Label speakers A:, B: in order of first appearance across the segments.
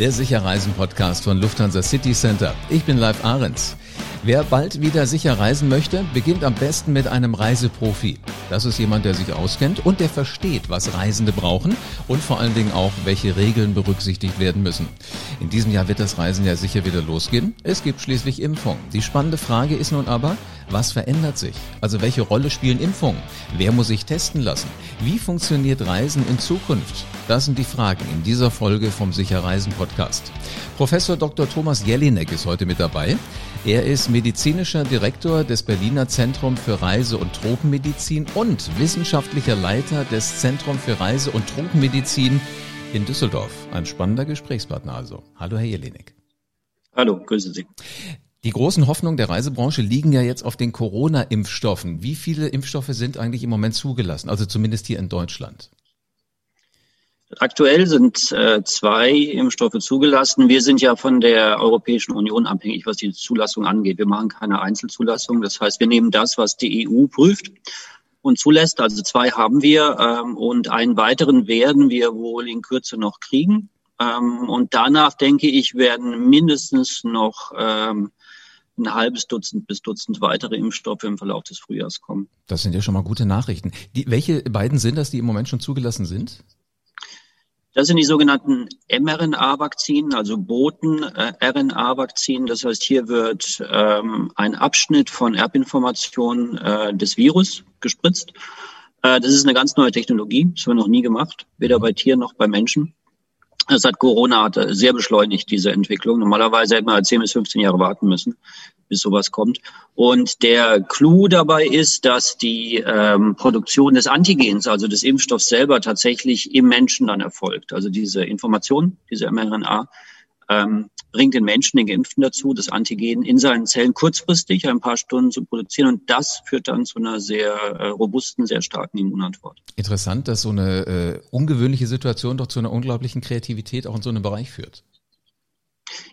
A: der Sicherreisen-Podcast von Lufthansa City Center. Ich bin Live Ahrens. Wer bald wieder sicher reisen möchte, beginnt am besten mit einem Reiseprofi. Das ist jemand, der sich auskennt und der versteht, was Reisende brauchen und vor allen Dingen auch, welche Regeln berücksichtigt werden müssen. In diesem Jahr wird das Reisen ja sicher wieder losgehen. Es gibt schließlich Impfungen. Die spannende Frage ist nun aber, was verändert sich? Also welche Rolle spielen Impfungen? Wer muss sich testen lassen? Wie funktioniert Reisen in Zukunft? Das sind die Fragen in dieser Folge vom Sicher Reisen Podcast. Professor Dr. Thomas Jelinek ist heute mit dabei. Er ist medizinischer Direktor des Berliner Zentrum für Reise- und Tropenmedizin und wissenschaftlicher Leiter des Zentrum für Reise- und Tropenmedizin in Düsseldorf. Ein spannender Gesprächspartner also. Hallo, Herr Jelinek.
B: Hallo, grüße Sie.
A: Die großen Hoffnungen der Reisebranche liegen ja jetzt auf den Corona-Impfstoffen. Wie viele Impfstoffe sind eigentlich im Moment zugelassen? Also zumindest hier in Deutschland.
B: Aktuell sind äh, zwei Impfstoffe zugelassen. Wir sind ja von der Europäischen Union abhängig, was die Zulassung angeht. Wir machen keine Einzelzulassung. Das heißt, wir nehmen das, was die EU prüft und zulässt. Also zwei haben wir ähm, und einen weiteren werden wir wohl in Kürze noch kriegen. Ähm, und danach denke ich, werden mindestens noch ähm, ein halbes Dutzend bis Dutzend weitere Impfstoffe im Verlauf des Frühjahrs kommen.
A: Das sind ja schon mal gute Nachrichten. Die, welche beiden sind das, die im Moment schon zugelassen sind?
B: Das sind die sogenannten mRNA-Vakzinen, also Boten-RNA-Vakzinen. Das heißt, hier wird ähm, ein Abschnitt von Erbinformationen äh, des Virus gespritzt. Äh, das ist eine ganz neue Technologie. Das haben wir noch nie gemacht, weder bei Tieren noch bei Menschen. Das hat Corona hat sehr beschleunigt, diese Entwicklung. Normalerweise hätte man 10 bis 15 Jahre warten müssen, bis sowas kommt. Und der Clou dabei ist, dass die ähm, Produktion des Antigens, also des Impfstoffs selber, tatsächlich im Menschen dann erfolgt. Also diese Information, diese mRNA, ähm, bringt den Menschen, den Geimpften dazu, das Antigen in seinen Zellen kurzfristig ein paar Stunden zu produzieren. Und das führt dann zu einer sehr äh, robusten, sehr starken Immunantwort.
A: Interessant, dass so eine äh, ungewöhnliche Situation doch zu einer unglaublichen Kreativität auch in so einem Bereich führt.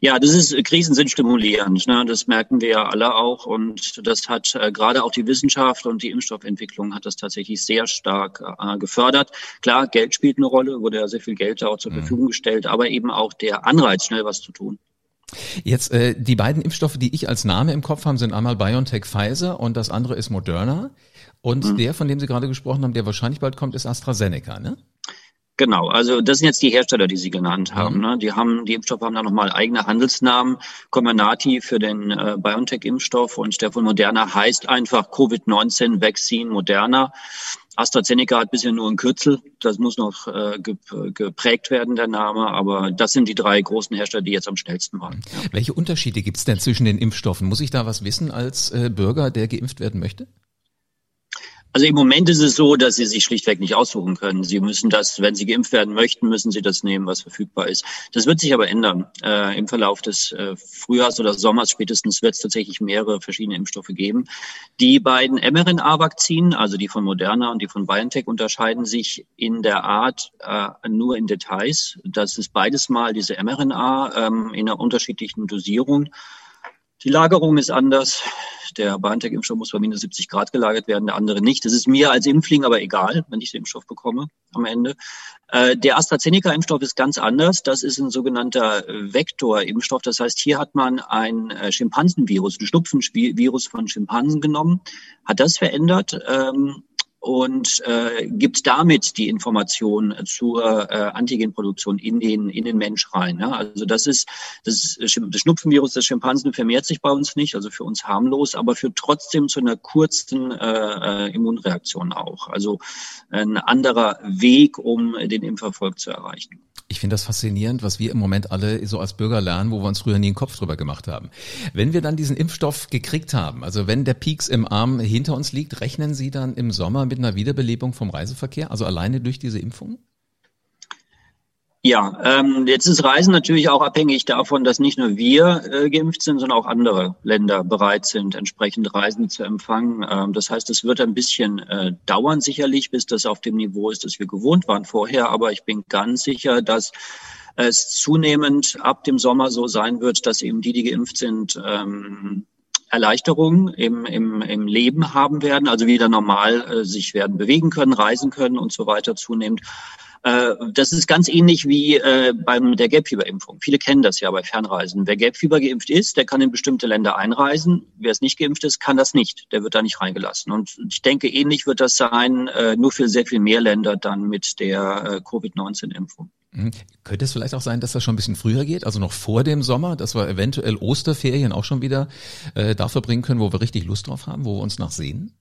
B: Ja, das ist Krisen sind stimulierend. Ne? Das merken wir ja alle auch. Und das hat äh, gerade auch die Wissenschaft und die Impfstoffentwicklung hat das tatsächlich sehr stark äh, gefördert. Klar, Geld spielt eine Rolle, wurde ja sehr viel Geld da auch zur mhm. Verfügung gestellt, aber eben auch der Anreiz, schnell was zu tun.
A: Jetzt äh, die beiden Impfstoffe, die ich als Name im Kopf habe, sind einmal BioNTech Pfizer und das andere ist Moderna. Und mhm. der, von dem Sie gerade gesprochen haben, der wahrscheinlich bald kommt, ist AstraZeneca, ne?
B: Genau, also das sind jetzt die Hersteller, die Sie genannt haben. Mhm. Ne? Die haben, die Impfstoffe haben da nochmal eigene Handelsnamen. Comirnaty für den äh, BioNTech-Impfstoff und der von Moderna heißt einfach Covid-19 Vaccine Moderna. AstraZeneca hat bisher nur ein Kürzel. Das muss noch äh, geprägt werden, der Name. Aber das sind die drei großen Hersteller, die jetzt am schnellsten waren.
A: Welche Unterschiede gibt es denn zwischen den Impfstoffen? Muss ich da was wissen als äh, Bürger, der geimpft werden möchte?
B: Also im Moment ist es so, dass Sie sich schlichtweg nicht aussuchen können. Sie müssen das, wenn Sie geimpft werden möchten, müssen Sie das nehmen, was verfügbar ist. Das wird sich aber ändern. Äh, Im Verlauf des äh, Frühjahrs oder Sommers spätestens wird es tatsächlich mehrere verschiedene Impfstoffe geben. Die beiden mRNA-Vakzinen, also die von Moderna und die von BioNTech, unterscheiden sich in der Art äh, nur in Details. Das ist beides mal diese mRNA ähm, in einer unterschiedlichen Dosierung. Die Lagerung ist anders. Der BioNTech-Impfstoff muss bei minus 70 Grad gelagert werden, der andere nicht. Das ist mir als Impfling aber egal, wenn ich den Impfstoff bekomme am Ende. Äh, der AstraZeneca-Impfstoff ist ganz anders. Das ist ein sogenannter Vektor-Impfstoff. Das heißt, hier hat man ein äh, Schimpansenvirus, ein Schnupfenvirus von Schimpansen genommen, hat das verändert ähm, und äh, gibt damit die Information zur äh, Antigenproduktion in den in den Mensch rein. Ja? Also das ist das, das Schnupfenvirus des Schimpansen vermehrt sich bei uns nicht, also für uns harmlos, aber führt trotzdem zu einer kurzen äh, äh, Immunreaktion auch. Also ein anderer Weg, um den Impferfolg zu erreichen.
A: Ich finde das faszinierend, was wir im Moment alle so als Bürger lernen, wo wir uns früher nie einen Kopf drüber gemacht haben. Wenn wir dann diesen Impfstoff gekriegt haben, also wenn der Peaks im Arm hinter uns liegt, rechnen Sie dann im Sommer mit einer Wiederbelebung vom Reiseverkehr, also alleine durch diese Impfung?
B: Ja, ähm, jetzt ist Reisen natürlich auch abhängig davon, dass nicht nur wir äh, geimpft sind, sondern auch andere Länder bereit sind, entsprechend Reisen zu empfangen. Ähm, das heißt, es wird ein bisschen äh, dauern sicherlich, bis das auf dem Niveau ist, das wir gewohnt waren vorher. Aber ich bin ganz sicher, dass es zunehmend ab dem Sommer so sein wird, dass eben die, die geimpft sind, ähm, Erleichterungen im, im, im Leben haben werden, also wieder normal äh, sich werden bewegen können, reisen können und so weiter zunehmend. Äh, das ist ganz ähnlich wie äh, beim der Gelbfieberimpfung. Viele kennen das ja bei Fernreisen. Wer Gelbfieber geimpft ist, der kann in bestimmte Länder einreisen. Wer es nicht geimpft ist, kann das nicht. Der wird da nicht reingelassen. Und ich denke, ähnlich wird das sein, äh, nur für sehr viel mehr Länder dann mit der Covid-19-Impfung.
A: Mhm. Könnte es vielleicht auch sein, dass das schon ein bisschen früher geht, also noch vor dem Sommer, dass wir eventuell Osterferien auch schon wieder äh, da verbringen können, wo wir richtig Lust drauf haben, wo wir uns nachsehen?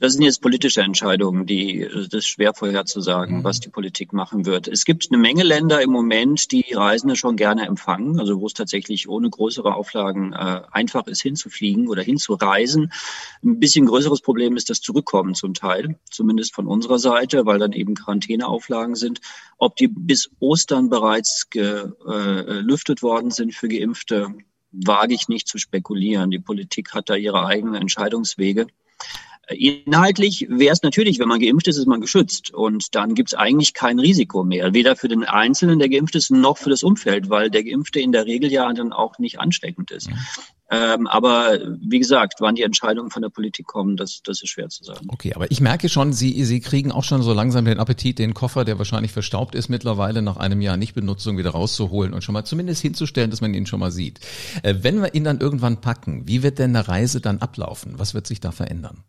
B: Das sind jetzt politische Entscheidungen, die das ist schwer vorherzusagen, mhm. was die Politik machen wird. Es gibt eine Menge Länder im Moment, die Reisende schon gerne empfangen, also wo es tatsächlich ohne größere Auflagen äh, einfach ist, hinzufliegen oder hinzureisen. Ein bisschen größeres Problem ist das Zurückkommen zum Teil, zumindest von unserer Seite, weil dann eben Quarantäneauflagen sind. Ob die bis Ostern bereits gelüftet äh, worden sind für Geimpfte, wage ich nicht zu spekulieren. Die Politik hat da ihre eigenen Entscheidungswege. Inhaltlich wäre es natürlich, wenn man geimpft ist, ist man geschützt. Und dann gibt es eigentlich kein Risiko mehr. Weder für den Einzelnen, der geimpft ist, noch für das Umfeld, weil der Geimpfte in der Regel ja dann auch nicht ansteckend ist. Ähm, aber wie gesagt, wann die Entscheidungen von der Politik kommen, das, das ist schwer zu sagen.
A: Okay, aber ich merke schon, Sie, Sie kriegen auch schon so langsam den Appetit, den Koffer, der wahrscheinlich verstaubt ist, mittlerweile nach einem Jahr Nichtbenutzung wieder rauszuholen und schon mal zumindest hinzustellen, dass man ihn schon mal sieht. Äh, wenn wir ihn dann irgendwann packen, wie wird denn eine Reise dann ablaufen? Was wird sich da verändern?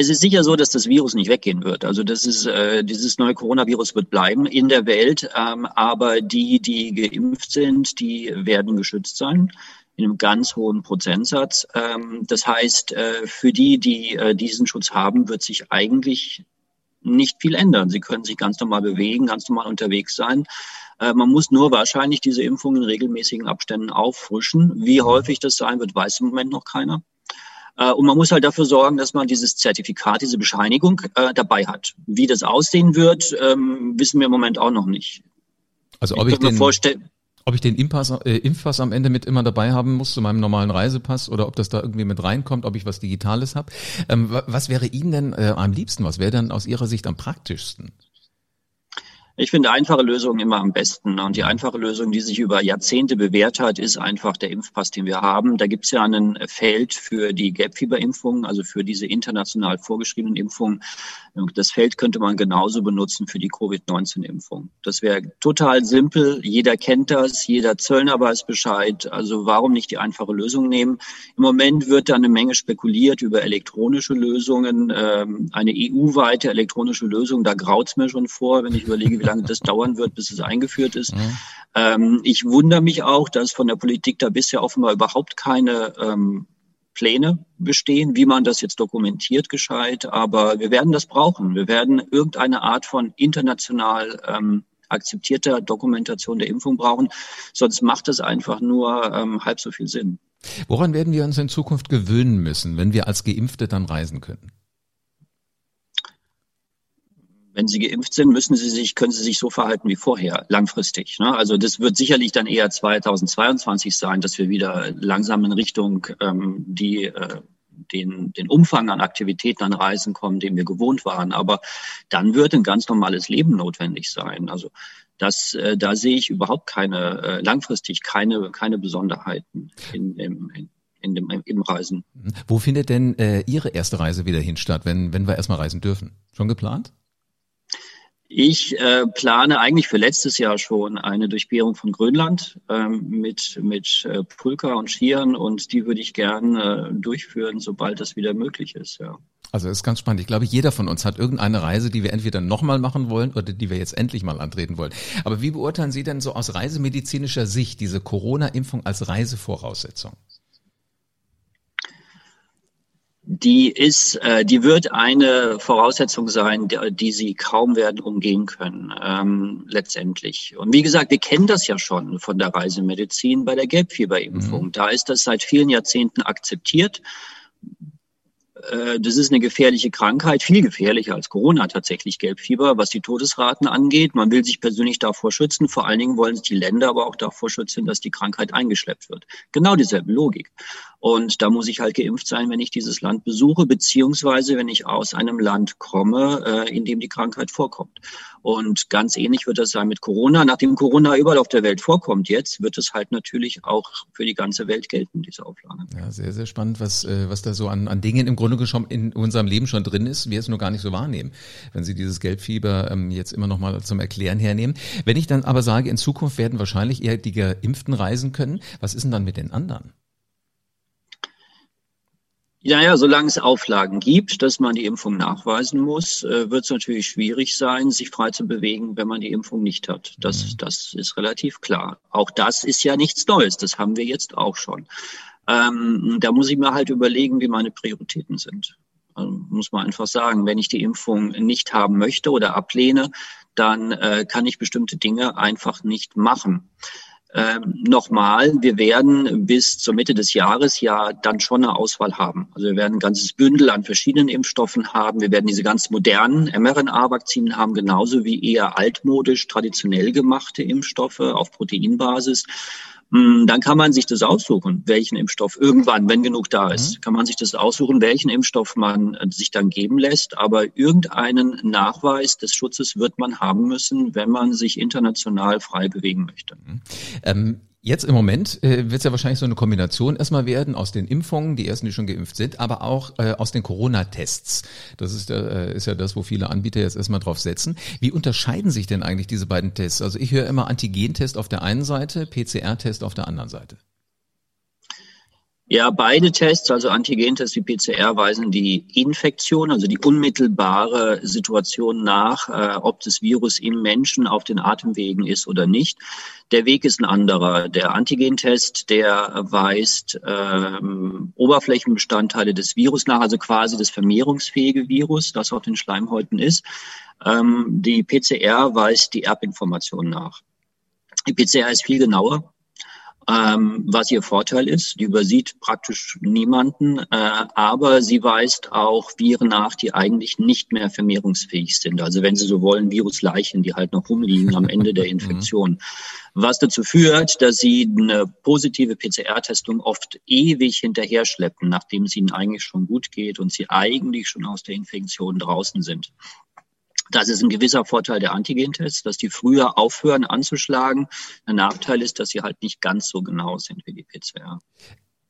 B: Es ist sicher so, dass das Virus nicht weggehen wird. Also das ist äh, dieses neue Coronavirus wird bleiben in der Welt, ähm, aber die, die geimpft sind, die werden geschützt sein in einem ganz hohen Prozentsatz. Ähm, das heißt, äh, für die, die äh, diesen Schutz haben, wird sich eigentlich nicht viel ändern. Sie können sich ganz normal bewegen, ganz normal unterwegs sein. Äh, man muss nur wahrscheinlich diese Impfung in regelmäßigen Abständen auffrischen. Wie häufig das sein wird, weiß im Moment noch keiner. Äh, und man muss halt dafür sorgen, dass man dieses Zertifikat, diese Bescheinigung äh, dabei hat. Wie das aussehen wird, ähm, wissen wir im Moment auch noch nicht.
A: Also ob ich, ich den, ob ich den Impfpass, äh, Impfpass am Ende mit immer dabei haben muss zu meinem normalen Reisepass oder ob das da irgendwie mit reinkommt, ob ich was Digitales habe. Ähm, was wäre Ihnen denn äh, am liebsten? Was wäre denn aus Ihrer Sicht am praktischsten?
B: Ich finde einfache Lösungen immer am besten. Und die einfache Lösung, die sich über Jahrzehnte bewährt hat, ist einfach der Impfpass, den wir haben. Da gibt es ja ein Feld für die Gelbfieberimpfungen, also für diese international vorgeschriebenen Impfungen. Das Feld könnte man genauso benutzen für die Covid-19-Impfung. Das wäre total simpel. Jeder kennt das, jeder Zöllner weiß Bescheid. Also warum nicht die einfache Lösung nehmen? Im Moment wird da eine Menge spekuliert über elektronische Lösungen, ähm, eine EU-weite elektronische Lösung. Da graut's mir schon vor, wenn ich überlege, wie lange das dauern wird, bis es eingeführt ist. Mhm. Ähm, ich wundere mich auch, dass von der Politik da bisher offenbar überhaupt keine ähm, Pläne bestehen, wie man das jetzt dokumentiert gescheit. Aber wir werden das brauchen. Wir werden irgendeine Art von international ähm, akzeptierter Dokumentation der Impfung brauchen. Sonst macht es einfach nur ähm, halb so viel Sinn.
A: Woran werden wir uns in Zukunft gewöhnen müssen, wenn wir als Geimpfte dann reisen können?
B: Wenn sie geimpft sind, müssen sie sich, können sie sich so verhalten wie vorher, langfristig. Ne? Also das wird sicherlich dann eher 2022 sein, dass wir wieder langsam in Richtung ähm, die äh, den, den Umfang an Aktivitäten an Reisen kommen, den wir gewohnt waren. Aber dann wird ein ganz normales Leben notwendig sein. Also das, äh, da sehe ich überhaupt keine, äh, langfristig keine, keine Besonderheiten in, in, in in dem, im Reisen.
A: Wo findet denn äh, Ihre erste Reise wieder hin statt, wenn, wenn wir erstmal reisen dürfen? Schon geplant?
B: Ich äh, plane eigentlich für letztes Jahr schon eine Durchquerung von Grönland ähm, mit, mit äh, Pulka und Skiern und die würde ich gern äh, durchführen, sobald das wieder möglich ist. Ja.
A: Also ist ganz spannend. Ich glaube, jeder von uns hat irgendeine Reise, die wir entweder nochmal machen wollen oder die wir jetzt endlich mal antreten wollen. Aber wie beurteilen Sie denn so aus reisemedizinischer Sicht diese Corona-Impfung als Reisevoraussetzung?
B: Die ist, äh, die wird eine Voraussetzung sein, die, die sie kaum werden umgehen können, ähm, letztendlich. Und wie gesagt, wir kennen das ja schon von der Reisemedizin bei der Gelbfieberimpfung. Mhm. Da ist das seit vielen Jahrzehnten akzeptiert. Äh, das ist eine gefährliche Krankheit, viel gefährlicher als Corona tatsächlich, Gelbfieber, was die Todesraten angeht. Man will sich persönlich davor schützen. Vor allen Dingen wollen sich die Länder aber auch davor schützen, dass die Krankheit eingeschleppt wird. Genau dieselbe Logik. Und da muss ich halt geimpft sein, wenn ich dieses Land besuche, beziehungsweise wenn ich aus einem Land komme, äh, in dem die Krankheit vorkommt. Und ganz ähnlich wird das sein mit Corona. Nachdem Corona überall auf der Welt vorkommt jetzt, wird es halt natürlich auch für die ganze Welt gelten, diese Auflage.
A: Ja, sehr, sehr spannend, was, äh, was da so an, an Dingen im Grunde genommen in unserem Leben schon drin ist, wir es nur gar nicht so wahrnehmen, wenn Sie dieses Gelbfieber ähm, jetzt immer noch mal zum Erklären hernehmen. Wenn ich dann aber sage, in Zukunft werden wahrscheinlich eher die Geimpften reisen können, was ist denn dann mit den anderen?
B: Ja, ja, solange es Auflagen gibt, dass man die Impfung nachweisen muss, äh, wird es natürlich schwierig sein, sich frei zu bewegen, wenn man die Impfung nicht hat. Das, mhm. das ist relativ klar. Auch das ist ja nichts Neues. Das haben wir jetzt auch schon. Ähm, da muss ich mir halt überlegen, wie meine Prioritäten sind. Also muss man einfach sagen, wenn ich die Impfung nicht haben möchte oder ablehne, dann äh, kann ich bestimmte Dinge einfach nicht machen. Ähm, nochmal, wir werden bis zur Mitte des Jahres ja dann schon eine Auswahl haben. Also wir werden ein ganzes Bündel an verschiedenen Impfstoffen haben. Wir werden diese ganz modernen mRNA-Vakzinen haben, genauso wie eher altmodisch, traditionell gemachte Impfstoffe auf Proteinbasis. Hm, dann kann man sich das aussuchen, welchen Impfstoff irgendwann, wenn genug da ist, mhm. kann man sich das aussuchen, welchen Impfstoff man äh, sich dann geben lässt. Aber irgendeinen Nachweis des Schutzes wird man haben müssen, wenn man sich international frei bewegen möchte. Mhm.
A: Ähm Jetzt im Moment äh, wird es ja wahrscheinlich so eine Kombination erstmal werden aus den Impfungen, die ersten, die schon geimpft sind, aber auch äh, aus den Corona-Tests. Das ist, äh, ist ja das, wo viele Anbieter jetzt erstmal drauf setzen. Wie unterscheiden sich denn eigentlich diese beiden Tests? Also ich höre immer Antigentest auf der einen Seite, PCR-Test auf der anderen Seite.
B: Ja, beide Tests, also Antigentest wie PCR, weisen die Infektion, also die unmittelbare Situation nach, äh, ob das Virus im Menschen auf den Atemwegen ist oder nicht. Der Weg ist ein anderer. Der Antigentest, der weist ähm, Oberflächenbestandteile des Virus nach, also quasi das vermehrungsfähige Virus, das auf den Schleimhäuten ist. Ähm, die PCR weist die Erbinformation nach. Die PCR ist viel genauer ähm, was ihr Vorteil ist. Die übersieht praktisch niemanden, äh, aber sie weist auch Viren nach, die eigentlich nicht mehr vermehrungsfähig sind. Also wenn Sie so wollen, Virusleichen, die halt noch rumliegen am Ende der mhm. Infektion. Was dazu führt, dass Sie eine positive PCR-Testung oft ewig hinterher schleppen, nachdem es Ihnen eigentlich schon gut geht und Sie eigentlich schon aus der Infektion draußen sind. Das ist ein gewisser Vorteil der Antigentests, dass die früher aufhören anzuschlagen. Der Nachteil ist, dass sie halt nicht ganz so genau sind wie die PCR.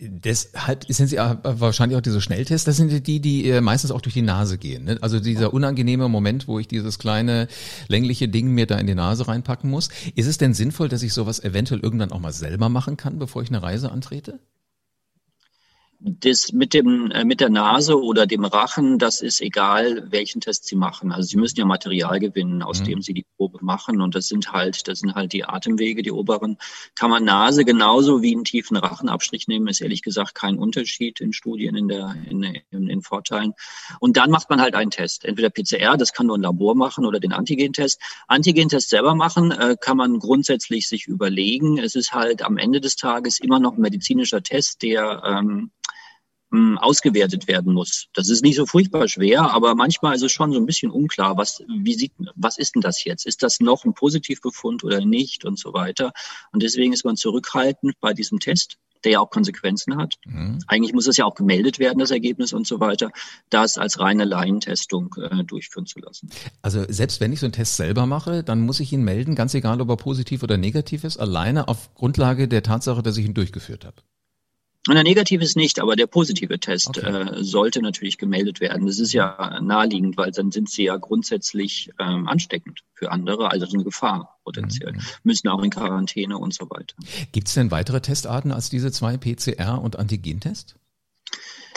A: Deshalb sind sie wahrscheinlich auch diese Schnelltests, das sind die, die äh, meistens auch durch die Nase gehen. Ne? Also dieser unangenehme Moment, wo ich dieses kleine längliche Ding mir da in die Nase reinpacken muss. Ist es denn sinnvoll, dass ich sowas eventuell irgendwann auch mal selber machen kann, bevor ich eine Reise antrete?
B: Das mit dem äh, mit der Nase oder dem Rachen, das ist egal, welchen Test Sie machen. Also Sie müssen ja Material gewinnen, aus mhm. dem Sie die Probe machen, und das sind halt das sind halt die Atemwege, die oberen. Kann man Nase genauso wie einen tiefen Rachenabstrich nehmen, ist ehrlich gesagt kein Unterschied in Studien in der in, in, in Vorteilen. Und dann macht man halt einen Test, entweder PCR, das kann nur ein Labor machen, oder den Antigentest. Antigentest selber machen äh, kann man grundsätzlich sich überlegen. Es ist halt am Ende des Tages immer noch ein medizinischer Test, der ähm, hm, ausgewertet werden muss. Das ist nicht so furchtbar schwer, aber manchmal ist es schon so ein bisschen unklar, was, wie sieht, was ist denn das jetzt? Ist das noch ein Positivbefund oder nicht und so weiter? Und deswegen ist man zurückhaltend bei diesem Test, der ja auch Konsequenzen hat. Mhm. Eigentlich muss es ja auch gemeldet werden, das Ergebnis und so weiter, das als reine Laientestung äh, durchführen zu lassen.
A: Also selbst wenn ich so einen Test selber mache, dann muss ich ihn melden, ganz egal, ob er positiv oder negativ ist, alleine auf Grundlage der Tatsache, dass ich ihn durchgeführt habe.
B: Und der negative ist nicht, aber der positive Test okay. äh, sollte natürlich gemeldet werden. Das ist ja naheliegend, weil dann sind sie ja grundsätzlich ähm, ansteckend für andere, also eine Gefahr potenziell. Mhm. Müssen auch in Quarantäne und so weiter.
A: Gibt es denn weitere Testarten als diese zwei PCR- und Antigentest?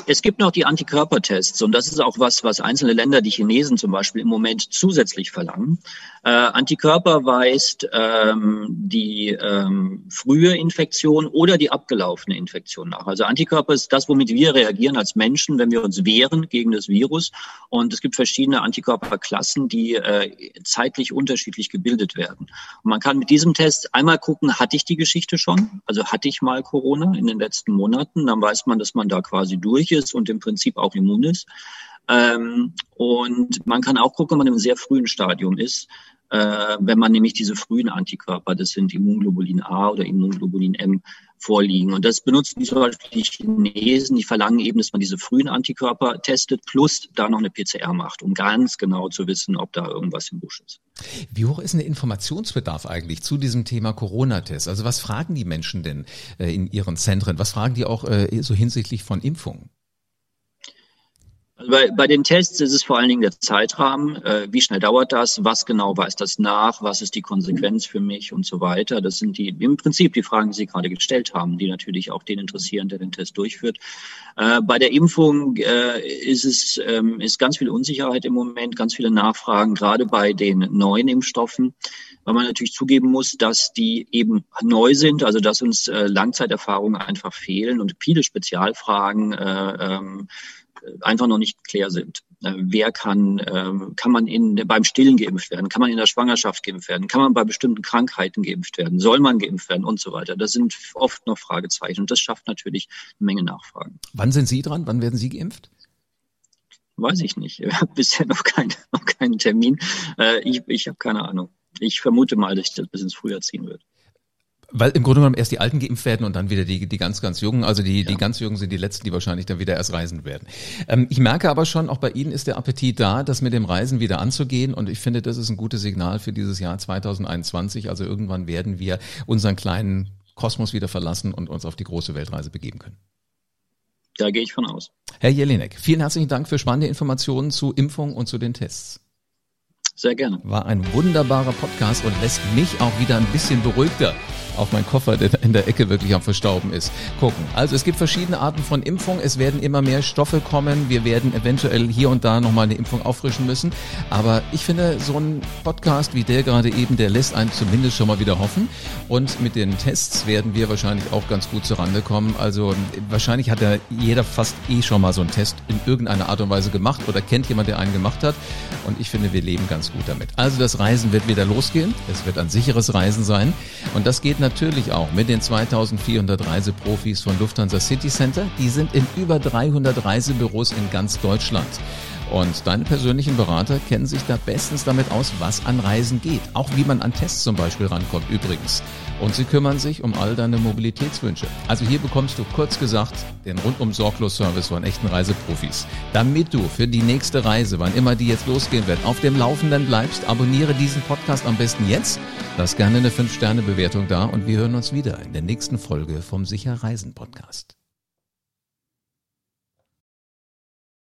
B: Es gibt noch die Antikörpertests und das ist auch was, was einzelne Länder, die Chinesen zum Beispiel im Moment zusätzlich verlangen. Äh, Antikörper weist ähm, die ähm, frühe Infektion oder die abgelaufene Infektion nach. Also Antikörper ist das, womit wir reagieren als Menschen, wenn wir uns wehren gegen das Virus. Und es gibt verschiedene Antikörperklassen, die äh, zeitlich unterschiedlich gebildet werden. Und man kann mit diesem Test einmal gucken, hatte ich die Geschichte schon? Also hatte ich mal Corona in den letzten Monaten? Dann weiß man, dass man da quasi durch ist und im Prinzip auch immun ist. Ähm, und man kann auch gucken, wenn man im sehr frühen Stadium ist, äh, wenn man nämlich diese frühen Antikörper, das sind Immunglobulin A oder Immunglobulin M, vorliegen. Und das benutzen zum Beispiel die Chinesen, die verlangen eben, dass man diese frühen Antikörper testet, plus da noch eine PCR macht, um ganz genau zu wissen, ob da irgendwas im Busch ist.
A: Wie hoch ist denn der Informationsbedarf eigentlich zu diesem Thema Corona-Test? Also was fragen die Menschen denn äh, in ihren Zentren? Was fragen die auch äh, so hinsichtlich von Impfungen?
B: Also bei, bei den Tests ist es vor allen Dingen der Zeitrahmen. Äh, wie schnell dauert das? Was genau weist das nach? Was ist die Konsequenz für mich und so weiter? Das sind die im Prinzip die Fragen, die Sie gerade gestellt haben, die natürlich auch den interessieren, der den Test durchführt. Äh, bei der Impfung äh, ist es ähm, ist ganz viel Unsicherheit im Moment, ganz viele Nachfragen, gerade bei den neuen Impfstoffen, weil man natürlich zugeben muss, dass die eben neu sind, also dass uns äh, Langzeiterfahrungen einfach fehlen und viele Spezialfragen. Äh, ähm, einfach noch nicht klar sind. Äh, wer kann, ähm, kann man in, beim Stillen geimpft werden? Kann man in der Schwangerschaft geimpft werden? Kann man bei bestimmten Krankheiten geimpft werden? Soll man geimpft werden und so weiter? Das sind oft noch Fragezeichen und das schafft natürlich eine Menge Nachfragen.
A: Wann sind Sie dran? Wann werden Sie geimpft?
B: Weiß ich nicht. Ich habe bisher noch, kein, noch keinen Termin. Äh, ich ich habe keine Ahnung. Ich vermute mal, dass ich das bis ins Frühjahr ziehen wird.
A: Weil im Grunde genommen erst die Alten geimpft werden und dann wieder die, die ganz, ganz Jungen. Also die, ja. die ganz Jungen sind die Letzten, die wahrscheinlich dann wieder erst reisen werden. Ähm, ich merke aber schon, auch bei Ihnen ist der Appetit da, das mit dem Reisen wieder anzugehen. Und ich finde, das ist ein gutes Signal für dieses Jahr 2021. Also irgendwann werden wir unseren kleinen Kosmos wieder verlassen und uns auf die große Weltreise begeben können.
B: Da gehe ich von aus.
A: Herr Jelinek, vielen herzlichen Dank für spannende Informationen zu Impfung und zu den Tests.
B: Sehr gerne.
A: War ein wunderbarer Podcast und lässt mich auch wieder ein bisschen beruhigter auf meinen Koffer, der in der Ecke wirklich am Verstauben ist, gucken. Also es gibt verschiedene Arten von Impfung. Es werden immer mehr Stoffe kommen. Wir werden eventuell hier und da nochmal eine Impfung auffrischen müssen. Aber ich finde, so ein Podcast wie der gerade eben, der lässt einen zumindest schon mal wieder hoffen. Und mit den Tests werden wir wahrscheinlich auch ganz gut zurande kommen. Also wahrscheinlich hat ja jeder fast eh schon mal so einen Test in irgendeiner Art und Weise gemacht oder kennt jemand, der einen gemacht hat. Und ich finde, wir leben ganz gut damit. Also das Reisen wird wieder losgehen. Es wird ein sicheres Reisen sein. Und das geht natürlich auch mit den 2400 Reiseprofis von Lufthansa City Center. Die sind in über 300 Reisebüros in ganz Deutschland. Und deine persönlichen Berater kennen sich da bestens damit aus, was an Reisen geht. Auch wie man an Tests zum Beispiel rankommt übrigens. Und sie kümmern sich um all deine Mobilitätswünsche. Also hier bekommst du kurz gesagt den rundum sorglos Service von echten Reiseprofis. Damit du für die nächste Reise, wann immer die jetzt losgehen wird, auf dem Laufenden bleibst, abonniere diesen Podcast am besten jetzt. Lass gerne eine 5-Sterne-Bewertung da und wir hören uns wieder in der nächsten Folge vom Sicher Reisen Podcast.